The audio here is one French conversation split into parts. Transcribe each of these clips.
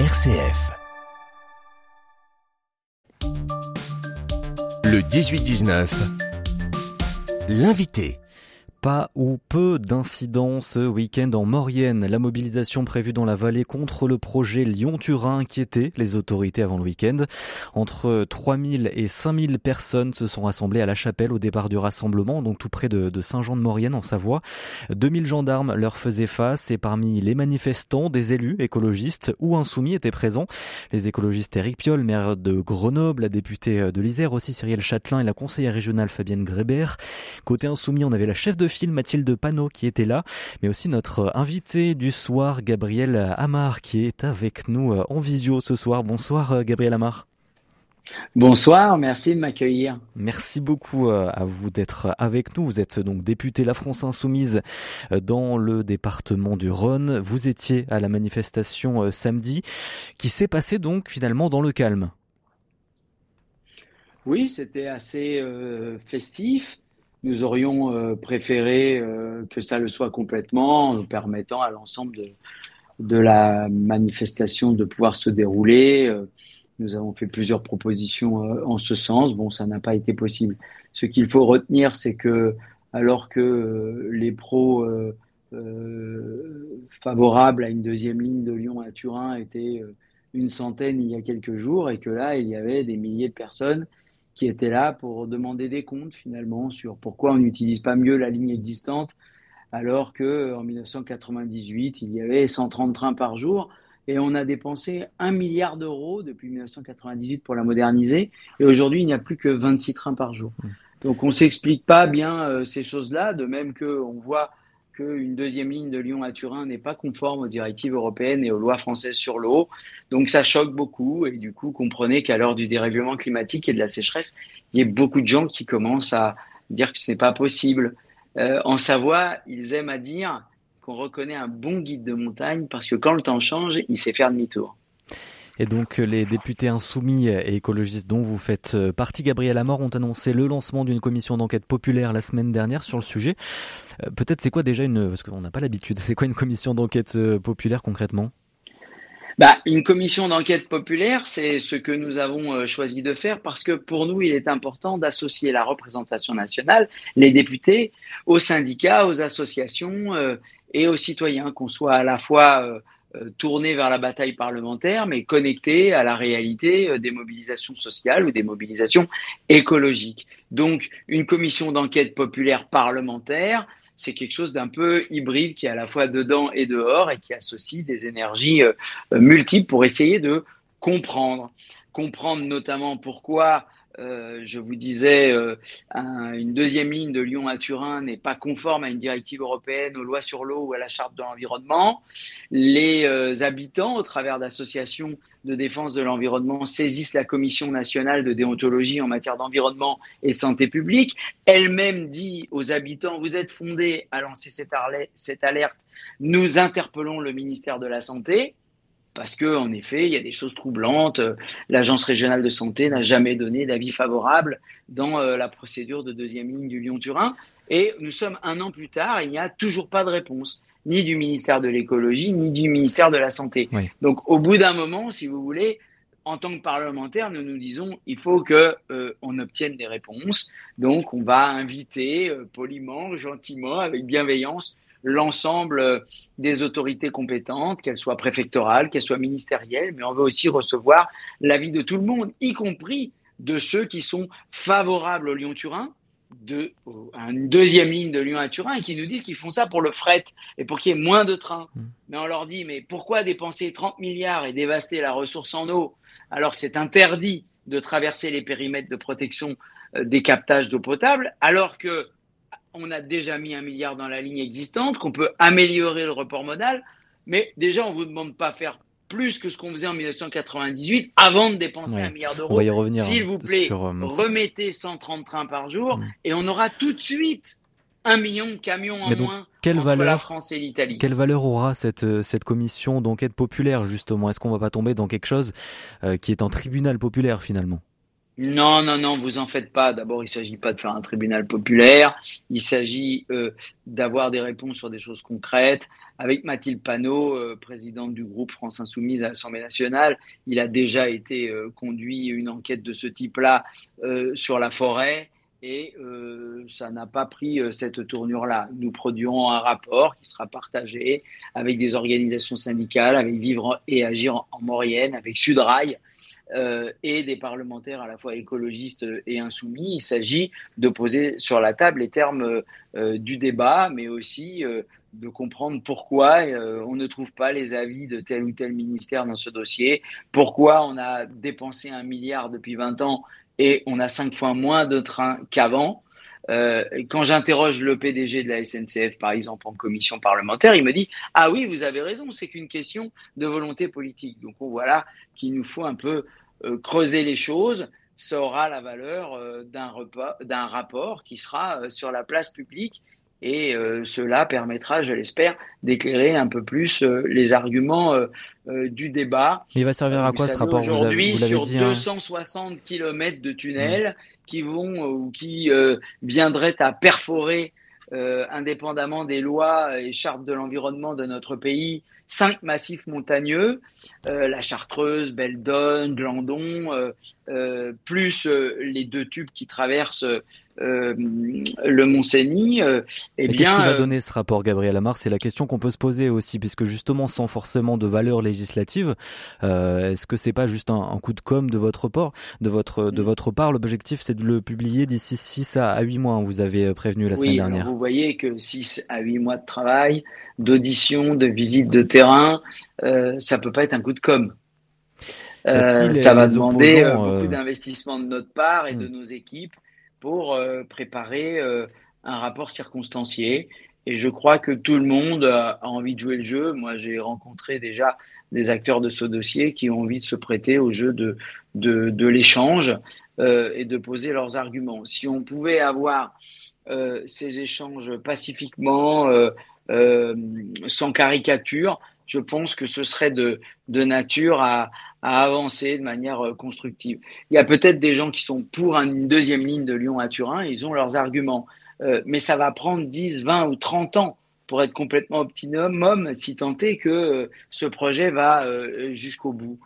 RCF. Le 18-19, l'invité pas ou peu d'incidents ce week-end en Maurienne. La mobilisation prévue dans la vallée contre le projet Lyon-Turin inquiétait les autorités avant le week-end. Entre 3000 et 5000 personnes se sont rassemblées à la chapelle au départ du rassemblement, donc tout près de, Saint-Jean-de-Maurienne en Savoie. 2000 gendarmes leur faisaient face et parmi les manifestants, des élus écologistes ou insoumis étaient présents. Les écologistes Eric Piolle, maire de Grenoble, la députée de l'Isère, aussi Cyrielle Châtelain et la conseillère régionale Fabienne Grébert. Côté insoumis, on avait la chef de Mathilde Panot qui était là, mais aussi notre invité du soir, Gabriel Amar, qui est avec nous euh, en visio ce soir. Bonsoir euh, Gabriel Amar. Bonsoir, merci de m'accueillir. Merci beaucoup euh, à vous d'être avec nous. Vous êtes donc député La France Insoumise dans le département du Rhône. Vous étiez à la manifestation samedi qui s'est passée donc finalement dans le calme? Oui, c'était assez festif. Nous aurions euh, préféré euh, que ça le soit complètement, en permettant à l'ensemble de, la manifestation de pouvoir se dérouler. Euh, nous avons fait plusieurs propositions en ce sens. Bon, ça n'a pas été possible. Ce qu'il faut retenir, c'est que alors que les pros favorables à une deuxième ligne de Lyon à Turin étaient une centaine il y a quelques jours et que là, il y avait des milliers de personnes qui était là pour demander des comptes finalement sur pourquoi on n'utilise pas mieux la ligne existante alors que en 1998 il y avait 130 trains par jour et on a dépensé un milliard d'euros depuis 1998 pour la moderniser et aujourd'hui il n'y a plus que 26 trains par jour. Mmh. Donc on s'explique pas bien euh, ces choses-là, de même que on voit qu'une deuxième ligne de Lyon à Turin n'est pas conforme aux directives européennes et aux lois françaises sur l'eau. Donc ça choque beaucoup et du coup, comprenez qu'à l'heure du dérèglement climatique et de la sécheresse, il y a beaucoup de gens qui commencent à dire que ce n'est pas possible. Euh, en Savoie, ils aiment à dire qu'on reconnaît un bon guide de montagne parce que quand le temps change, il sait faire demi-tour. Et donc les députés insoumis et écologistes dont vous faites euh, partie, Gabriel Amor, ont annoncé le lancement d'une commission d'enquête populaire la semaine dernière sur le sujet. Euh, peut-être c'est quoi déjà une, parce qu'on n'a pas l'habitude, c'est quoi une commission d'enquête euh, populaire concrètement? Bah, une commission d'enquête populaire, c'est ce que nous avons choisi de faire parce que pour nous, il est important d'associer la représentation nationale, les députés, aux syndicats, aux associations et aux citoyens, qu'on soit à la fois euh, tourné vers la bataille parlementaire, mais connecté à la réalité euh, des mobilisations sociales ou des mobilisations écologiques. Donc, une commission d'enquête populaire parlementaire, c'est quelque chose d'un peu hybride qui est à la fois dedans et dehors et qui associe des énergies euh, multiples pour essayer de comprendre. Comprendre notamment pourquoi euh, je vous disais, euh, une deuxième ligne de Lyon à Turin n'est pas conforme à une directive européenne, aux lois sur l'eau ou à la charte de l'environnement. Les euh, habitants, au travers d'associations de défense de l'environnement, saisissent la Commission nationale de déontologie en matière d'environnement et de santé publique. Elle-même dit aux habitants, vous êtes fondés à lancer cette alerte, nous interpellons le ministère de la Santé parce que en effet, il y a des choses troublantes. L'agence régionale de santé n'a jamais donné d'avis favorable dans euh, la procédure de deuxième ligne du Lyon-Turin. Et nous sommes un an plus tard, il n'y a toujours pas de réponse, ni du ministère de l'écologie, ni du ministère de la santé. Donc, au bout d'un moment, si vous voulez, en tant que parlementaire, nous nous disons il faut que euh, on obtienne des réponses. Donc, on va inviter euh, poliment, gentiment, avec bienveillance, l'ensemble euh, des autorités compétentes, qu'elles soient préfectorales, qu'elles soient ministérielles, mais on veut aussi recevoir l'avis de tout le monde, y compris de ceux qui sont favorables au Lyon-Turin, de, à une deuxième ligne de Lyon à Turin, et qui nous disent qu'ils font ça pour le fret et pour qu'il y ait moins de trains. Mmh. Mais on leur dit, mais pourquoi dépenser 30 milliards et dévaster la ressource en eau alors que c'est interdit de traverser les périmètres de protection euh, des captages d'eau potable, alors que on a déjà mis un milliard dans la ligne existante, qu'on peut améliorer le report modal, mais déjà, on ne vous demande pas faire plus que ce qu'on faisait en 1998 avant de dépenser un milliard d'euros. S'il vous plaît, euh, remettez 130 trains par jour mm. et on aura tout de suite un million de camions en moins quelle entre valeur, la France et l'Italie. Quelle valeur aura cette, euh, cette commission d'enquête populaire justement? Est-ce qu'on va pas tomber dans quelque chose euh, qui est un tribunal populaire finalement? Non, non, non, vous en faites pas. D'abord, il ne s'agit pas de faire un tribunal populaire. Il s'agit euh, d'avoir des réponses sur des choses concrètes. Avec Mathilde Panot, euh, présidente du groupe France Insoumise à l'Assemblée nationale, il a déjà été euh, conduit une enquête de ce type-là sur la forêt et ça n'a pas pris cette tournure-là. Nous produirons un rapport qui sera partagé avec des organisations syndicales, avec Vivre et Agir en, en Maurienne, avec Sudrail euh, et des parlementaires à la fois écologistes et insoumis. Il s'agit de poser sur la table les termes euh, du débat, mais aussi euh, de comprendre pourquoi on ne trouve pas les avis de tel ou tel ministère dans ce dossier, pourquoi on a dépensé un milliard depuis 20 ans et on a cinq fois moins de trains qu'avant. Euh, quand j'interroge le PDG de la SNCF, par exemple, en commission parlementaire, il me dit Ah oui, vous avez raison, c'est qu'une question de volonté politique. Donc on voit là qu'il nous faut un peu euh, creuser les choses. Ça aura la valeur euh, d'un rapport qui sera sur la place publique et euh, cela permettra, je l'espère, d'éclairer un peu plus euh, les arguments euh, du débat. il va servir à quoi ce rapport Aujourd'hui, sur 260 hein. km de tunnels qui vont ou qui viendraient à perforer, indépendamment des lois et chartes de l'environnement de notre pays, cinq massifs montagneux, la Chartreuse, Beldon, Glandon, plus les deux tubes qui traversent euh, le Mont-Cenis, euh, eh bien, qu'est-ce qui va euh, donner ce rapport, Gabriel Amar? C'est la question qu'on peut se poser aussi, puisque justement, sans forcément de valeur législative, est-ce que c'est pas juste un, coup de com de votre part, de votre de mm. votre part? L'objectif, c'est de le publier d'ici 6 à 8 mois. Hein, vous avez prévenu la semaine dernière. Vous voyez que 6 à 8 mois de travail, d'audition, de visite de terrain, euh, ça peut pas être un coup de com. ça va demander beaucoup d'investissement de notre part et de mm. nos équipes pour euh, préparer euh, un rapport circonstancié. Et je crois que tout le monde a envie de jouer le jeu. Moi, j'ai rencontré déjà des acteurs de ce dossier qui ont envie de se prêter au jeu de, de, l'échange euh, et de poser leurs arguments. Si on pouvait avoir ces échanges pacifiquement, sans caricature, je pense que ce serait de, de nature à, à avancer de manière euh, constructive. Il y a peut-être des gens qui sont pour une deuxième ligne de Lyon à Turin, ils ont leurs arguments, euh, mais ça va prendre 10, 20 ou 30 ans pour être complètement optimum, si tant est que euh, ce projet va jusqu'au bout.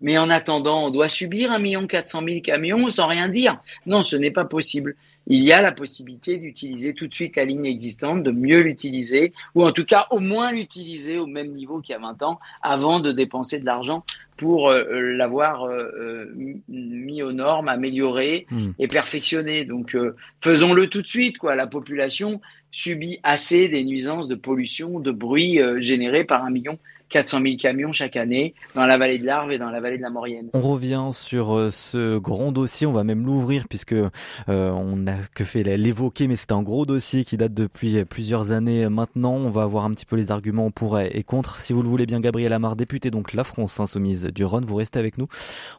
Mais en attendant, on doit subir 1 400 000 camions sans rien dire. Non, ce n'est pas possible il y a la possibilité d'utiliser tout de suite la ligne existante, de mieux l'utiliser, ou en tout cas au moins l'utiliser au même niveau qu'il y a 20 ans, avant de dépenser de l'argent pour euh, l'avoir euh, euh, mis aux normes, amélioré hmm. et perfectionné. Donc faisons-le tout de suite. Quoi. La population subit assez des nuisances de pollution, de bruit générés par un million 400 000 camions chaque année dans la vallée de l'Arve et dans la vallée de la Maurienne. On revient sur euh, ce grand dossier, on va même l'ouvrir puisque euh, on n'a que fait l'évoquer, mais c'est un gros dossier qui date depuis plusieurs années maintenant. On va voir un petit peu les arguments pour et contre. Si vous le voulez bien, Gabriel Amar, député donc La France Insoumise du Rhône, vous restez avec nous.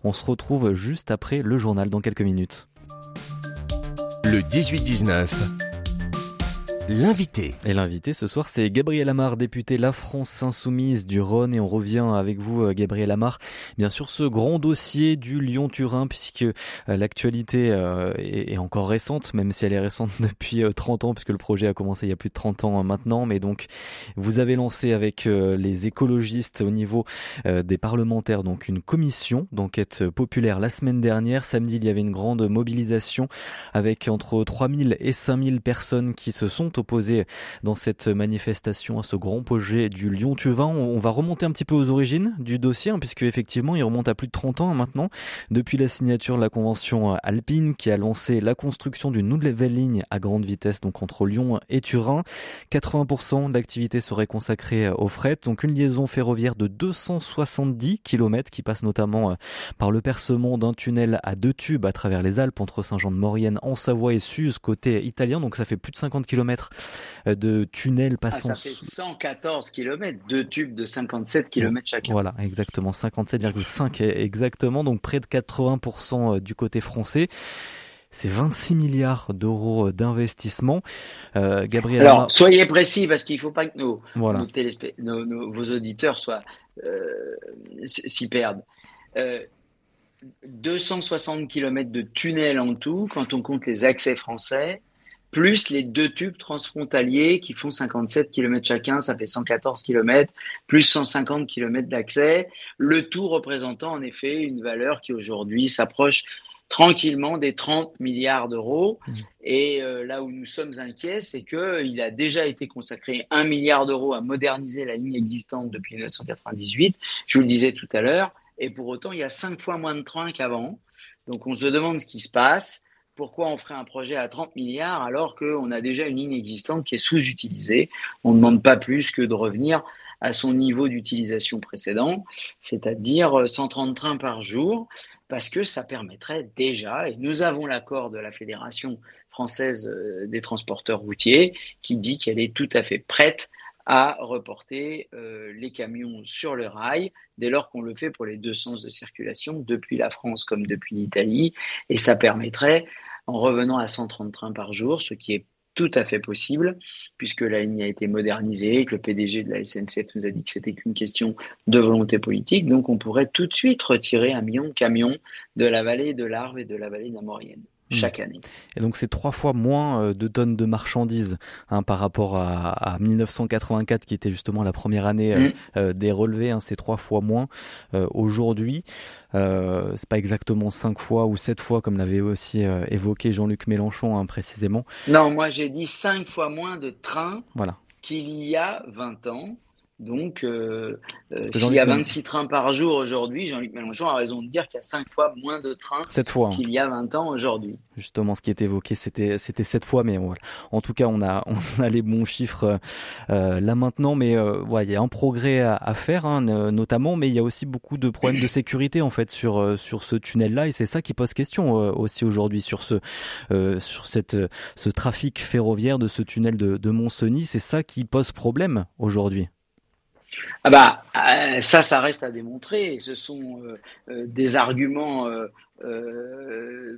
On se retrouve juste après le journal dans quelques minutes. Le 18-19 l'invité. Et l'invité ce soir, c'est Gabriel Amar, député La France Insoumise du Rhône. Et on revient avec vous, euh, Gabriel Amar, bien sûr, ce grand dossier du Lyon-Turin, puisque euh, l'actualité euh, est encore récente, même si elle est récente depuis 30 ans, puisque le projet a commencé il y a plus de 30 ans maintenant. Mais donc, vous avez lancé avec les écologistes au niveau des parlementaires, donc une commission d'enquête populaire la semaine dernière. Samedi, il y avait une grande mobilisation avec entre 3000 et 5000 personnes qui se sont dans cette manifestation à ce grand projet du Lyon-Turin. On va remonter un petit peu aux origines du dossier, hein, puisque effectivement, il remonte à plus de 30 ans maintenant, depuis la signature de la convention alpine qui a lancé la construction d'une nouvelle ligne à grande vitesse, donc entre Lyon et Turin. 80% de l'activité serait consacrée au fret, donc une liaison ferroviaire de 270 km qui passe notamment euh, par le percement d'un tunnel à deux tubes à travers les Alpes entre Saint-Jean-de-Maurienne en Savoie et Suse côté italien, donc ça fait plus de 50 km euh, de tunnels passant. Ah, ça fait 114 km, deux tubes de 57 km chacun. Voilà, exactement, 57,5 exactement, donc près de 80% euh, du côté français. C'est 26 milliards d'euros euh, d'investissement. Euh, Gabriel. Alors, soyez précis parce qu'il ne faut pas que nos, nos, vos auditeurs soient s'y perdent. 260 km de tunnels en tout, quand on compte les accès français, plus les deux tubes transfrontaliers qui font 57 km chacun, ça fait 114 km, plus 150 km d'accès, le tout représentant en effet une valeur qui aujourd'hui s'approche tranquillement des 30 milliards d'euros. Mmh. Et euh, là où nous sommes inquiets, c'est qu'il a déjà été consacré 1 milliard d'euros à moderniser la ligne existante depuis 1998, je vous le disais tout à l'heure, et pour autant, il y a cinq fois moins de trains qu'avant. Donc on se demande ce qui se passe. Pourquoi on ferait un projet à 30 milliards alors qu'on a déjà une ligne existante qui est sous-utilisée. On ne demande pas plus que de revenir à son niveau d'utilisation précédent, c'est-à-dire 130 trains par jour parce que ça permettrait déjà, et nous avons l'accord de la Fédération française euh, des transporteurs routiers qui dit qu'elle est tout à fait prête à reporter euh, les camions sur le rail dès lors qu'on le fait pour les deux sens de circulation depuis la France comme depuis l'Italie et ça permettrait en revenant à 130 trains par jour ce qui est tout à fait possible, puisque la ligne a été modernisée, que le PDG de la SNCF nous a dit que c'était qu'une question de volonté politique. Donc on pourrait tout de suite retirer un million de camions de la vallée de l'Arve et de la vallée de. Hmm. chaque année. Et donc c'est trois fois moins euh, de tonnes de marchandises hein, par rapport à, 1984 qui était justement la première année euh, hmm. euh, des relevés. Hein, c'est trois fois moins aujourd'hui. Euh, c'est pas exactement cinq fois ou sept fois comme l'avait aussi évoqué Jean-Luc Mélenchon hein, précisément. Non, moi j'ai dit cinq fois moins de trains voilà. qu'il y a 20 ans. Donc, euh, euh s'il y a 26 trains par jour aujourd'hui, Jean-Luc Mélenchon a raison de dire qu'il y a 5 fois moins de trains hein. qu'il y a 20 ans aujourd'hui. Justement, ce qui est évoqué, c'était c'était 7 fois, mais voilà. En tout cas, on a on a les bons chiffres euh, là maintenant, mais euh, il y a un progrès à, à faire, hein, notamment, mais il y a aussi beaucoup de problèmes de sécurité en fait sur sur ce tunnel-là, et c'est ça qui pose question aussi aujourd'hui sur ce sur cette ce trafic ferroviaire de ce tunnel de, de Mont-Cenis, c'est ça qui pose problème aujourd'hui. Ah bah euh, ça, ça reste à démontrer. Ce sont euh, euh, des arguments,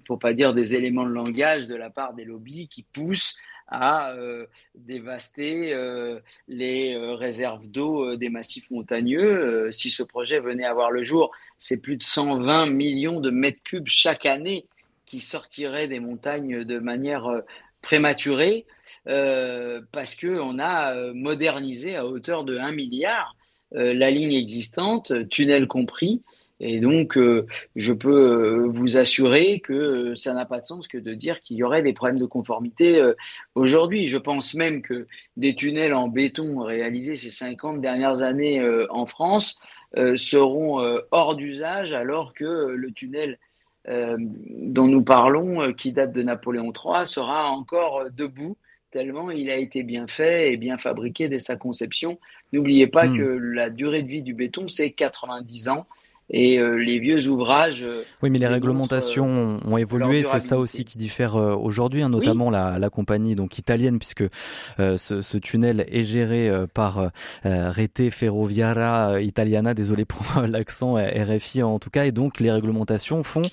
pour pas dire des éléments de langage de la part des lobbies qui poussent à dévaster les réserves d'eau des massifs montagneux. si ce projet venait à voir le jour, c'est plus de 120 millions de mètres cubes chaque année qui sortiraient des montagnes de manière prématurée. Euh, parce qu'on a euh, modernisé à hauteur de 1 milliard euh, la ligne existante, tunnel compris. Et donc, je peux vous assurer que ça n'a pas de sens que de dire qu'il y aurait des problèmes de conformité aujourd'hui. Je pense même que des tunnels en béton réalisés ces 50 dernières années en France seront hors d'usage alors que le tunnel dont nous parlons, qui date de Napoléon III, sera encore debout tellement il a été bien fait et bien fabriqué dès sa conception. N'oubliez pas hmm. que la durée de vie du béton, c'est 90 ans et euh, les vieux ouvrages. Euh, oui, mais les réglementations euh, ont évolué, c'est ça aussi qui diffère aujourd'hui, hein, notamment la, la, compagnie donc italienne, puisque ce, ce, tunnel est géré par Rete Ferroviaria Italiana, désolé pour l'accent RFI en tout cas, et donc les réglementations font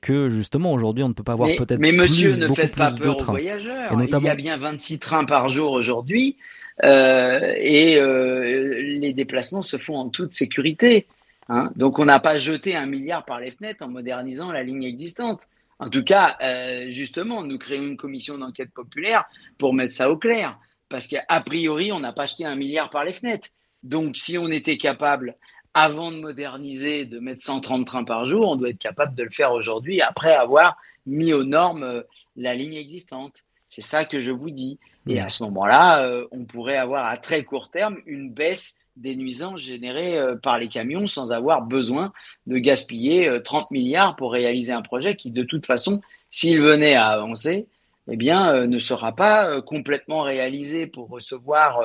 que justement aujourd'hui on ne peut pas avoir peut-être. Mais monsieur, ne faites pas peur aux voyageurs. Et notamment... Il y a bien 26 trains par jour aujourd'hui. et les déplacements se font en toute sécurité. Hein. Donc on n'a pas jeté un milliard par les fenêtres en modernisant la ligne existante. En tout cas, euh, justement, nous créons une commission d'enquête populaire pour mettre ça au clair. Parce qu'a priori, on n'a pas jeté un milliard par les fenêtres. Donc si on était capable, avant de moderniser, de mettre 130 trains par jour, on doit être capable de le faire aujourd'hui après avoir mis aux normes euh, la ligne existante. C'est ça que je vous dis. Et à ce moment-là, euh, on pourrait avoir à très court terme une baisse des nuisances générées euh, par les camions sans avoir besoin de gaspiller 30 euh, milliards pour réaliser un projet qui, de toute façon, s'il venait à avancer, eh bien, euh, ne sera pas complètement réalisé pour recevoir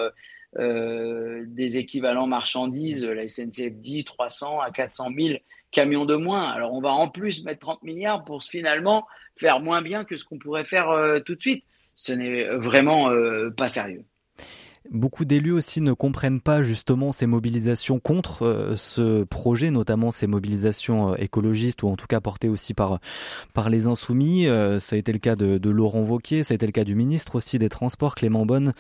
des équivalents marchandises. La SNCF dit 300 à 400 000 camions de moins. Alors, on va en plus mettre 30 milliards pour finalement faire moins bien que ce qu'on pourrait faire tout de suite. Ce n'est vraiment pas sérieux. Beaucoup d'élus aussi ne comprennent pas justement ces mobilisations contre euh, ce projet, notamment ces mobilisations euh, écologistes ou en tout cas portées aussi par par les insoumis. Euh, ça a été le cas de, de, Laurent Vauquier, ça a été le cas du ministre aussi des Transports, Clément Bonne,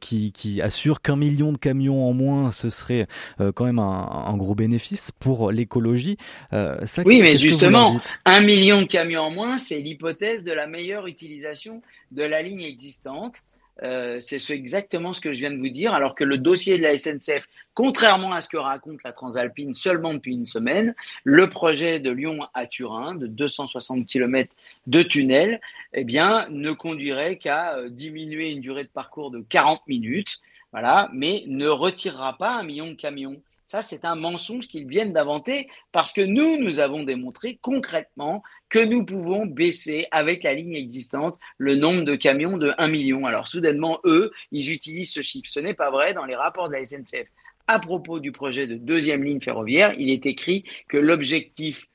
qui, qui assure qu'un million de camions en moins, ce serait quand même un, un, gros bénéfice pour l'écologie. oui, mais justement, un million de camions en moins, c'est l'hypothèse de la meilleure utilisation de la ligne existante. Euh, c'est exactement ce que je viens de vous dire, alors que le dossier de la SNCF, contrairement à ce que raconte la Transalpine seulement depuis une semaine, le projet de Lyon à Turin, de 260 km de tunnel, eh bien, ne conduirait qu'à euh, diminuer une durée de parcours de 40 minutes, voilà, mais ne retirera pas un million de camions. Ça, c'est un mensonge qu'ils viennent d'inventer parce que nous, nous avons démontré concrètement que nous pouvons baisser avec la ligne existante le nombre de camions de 1 million. Alors, soudainement, eux, ils utilisent ce chiffre. Ce n'est pas vrai dans les rapports de la SNCF. À propos du projet de deuxième ligne ferroviaire, il est écrit que l'objectif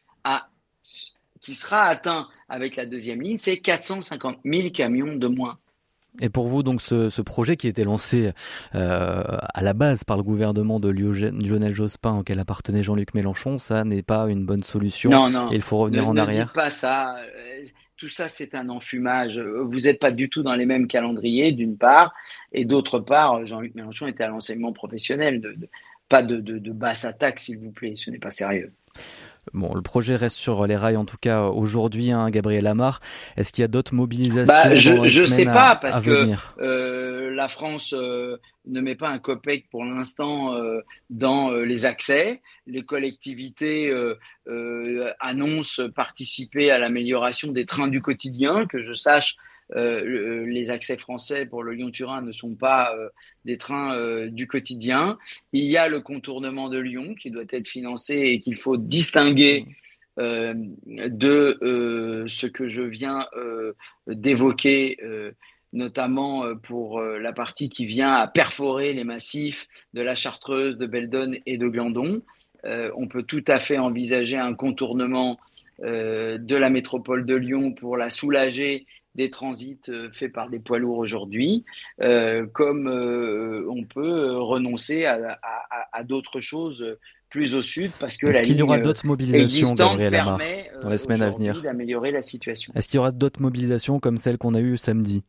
qui sera atteint avec la deuxième ligne, c'est 450 000 camions de moins. Et pour vous, donc, ce, ce projet qui était lancé euh, à la base par le gouvernement de Lionel Jospin, auquel appartenait Jean-Luc Mélenchon, ça n'est pas une bonne solution. Non, non. il faut revenir en arrière. Ne dites pas ça. Euh, tout ça, c'est un enfumage. Vous n'êtes pas du tout dans les mêmes calendriers, d'une part, et d'autre part, Jean-Luc Mélenchon était à l'enseignement professionnel. De, pas de, de, de basse attaque, s'il vous plaît. Ce n'est pas sérieux. Bon, le projet reste sur les rails en tout cas aujourd'hui, hein, Gabriel Amar. Est-ce qu'il y a d'autres mobilisations bah, Je ne sais pas parce que euh, la France euh, ne met pas un copec pour l'instant euh, dans les accès. Les collectivités annoncent participer à l'amélioration des trains du quotidien. Que je sache, euh, les accès français pour le Lyon-Turin ne sont pas euh, des trains euh, du quotidien. Il y a le contournement de Lyon qui doit être financé et qu'il faut distinguer de ce que je viens d'évoquer notamment pour la partie qui vient à perforer les massifs de la Chartreuse, de Beldon et de Glandon. on peut tout à fait envisager un contournement de la métropole de Lyon pour la soulager des transits euh, faits par des poids lourds aujourd'hui, euh, comme euh, on peut renoncer à, d'autres choses plus au sud parce que Est-ce qu'il y aura d'autres mobilisations, Gabriel Amar, dans les semaines à venir d'améliorer la situation. Est-ce qu'il y aura d'autres mobilisations comme celle qu'on a eue samedi?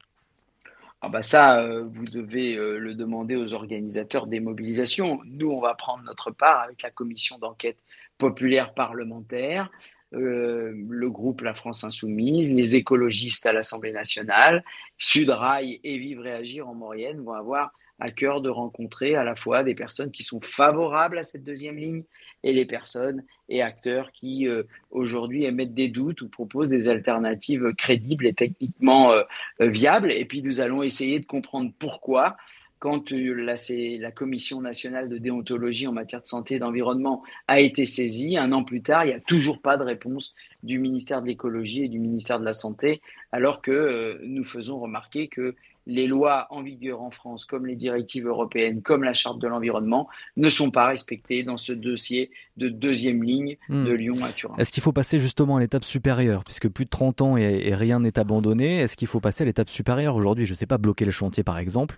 Ah bah ça, vous devez le demander aux organisateurs des mobilisations. Nous, on va prendre notre part avec la commission d'enquête populaire parlementaire. Euh, le groupe La France Insoumise, les écologistes à l'Assemblée nationale, Sudrail et Vivre et Agir en Maurienne vont avoir à cœur de rencontrer à la fois des personnes qui sont favorables à cette deuxième ligne et les personnes et acteurs qui euh, aujourd'hui émettent des doutes ou proposent des alternatives crédibles et techniquement euh, viables. Et puis nous allons essayer de comprendre pourquoi quand euh, la, la, Commission nationale de déontologie en matière de santé et d'environnement a été saisie, un an plus tard, il n'y a toujours pas de réponse du ministère de l'écologie et du ministère de la santé, alors que euh, nous faisons remarquer que les lois en vigueur en France, comme les directives européennes, comme la charte de l'environnement, ne sont pas respectées dans ce dossier de deuxième ligne hmm. de Lyon à Turin. Est-ce qu'il faut passer justement à l'étape supérieure, puisque plus de 30 ans et, rien n'est abandonné Est-ce qu'il faut passer à l'étape supérieure? Aujourd'hui Je ne sais pas, bloquer le chantier par exemple.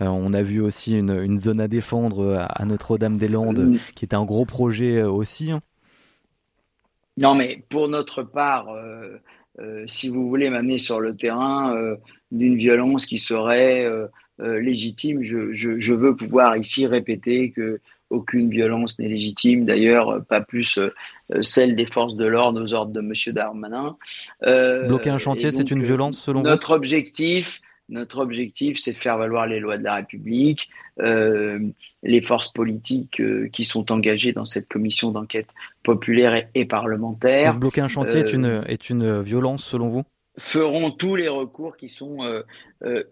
Euh, on a vu aussi une, zone à défendre à Notre-Dame-des-Landes, hmm. qui était un gros projet euh, aussi. Non, mais pour notre part, euh, euh, si vous voulez m'amener sur le terrain euh, d'une violence qui serait euh, légitime, je, je, je, veux pouvoir ici répéter que aucune violence n'est légitime, d'ailleurs pas plus celle des forces de l'ordre aux ordres de Monsieur Darmanin. Bloquer un chantier, c'est une violence selon vous? Notre objectif, notre objectif, c'est de faire valoir les lois de la République, euh, les forces politiques euh, qui sont engagées dans cette commission d'enquête populaire et, parlementaire. bloquer un chantier est, une, euh, est une violence selon vous? Feront tous les recours qui sont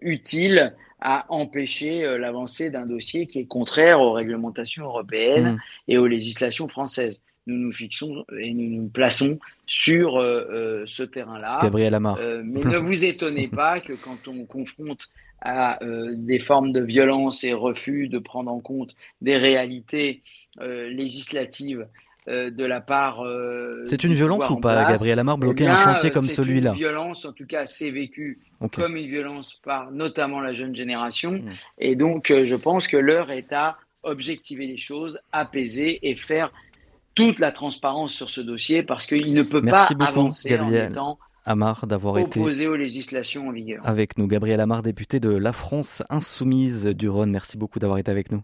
utiles à empêcher l'avancée d'un dossier qui est contraire aux réglementations européennes mmh. et aux législations françaises nous nous fixons et nous nous plaçons sur euh, euh, ce terrain-là. Gabriel Amar. Euh, mais ne vous étonnez pas que quand on confronte à des formes de violence et refus de prendre en compte des réalités législatives de la part. c'est une violence ou pas, Gabriel Amar, bloquer un chantier comme celui-là C'est une violence, en tout cas, c'est vécu comme une violence par notamment la jeune génération. Hmm. Et donc, je pense que l'heure est à objectiver les choses, apaiser et faire toute la transparence sur ce dossier parce qu'il ne peut pas avancer en étant Amar d'avoir été opposé aux législations en vigueur. Avec nous, Gabriel Amar, député de La France Insoumise du Rhône. Merci beaucoup d'avoir été avec nous.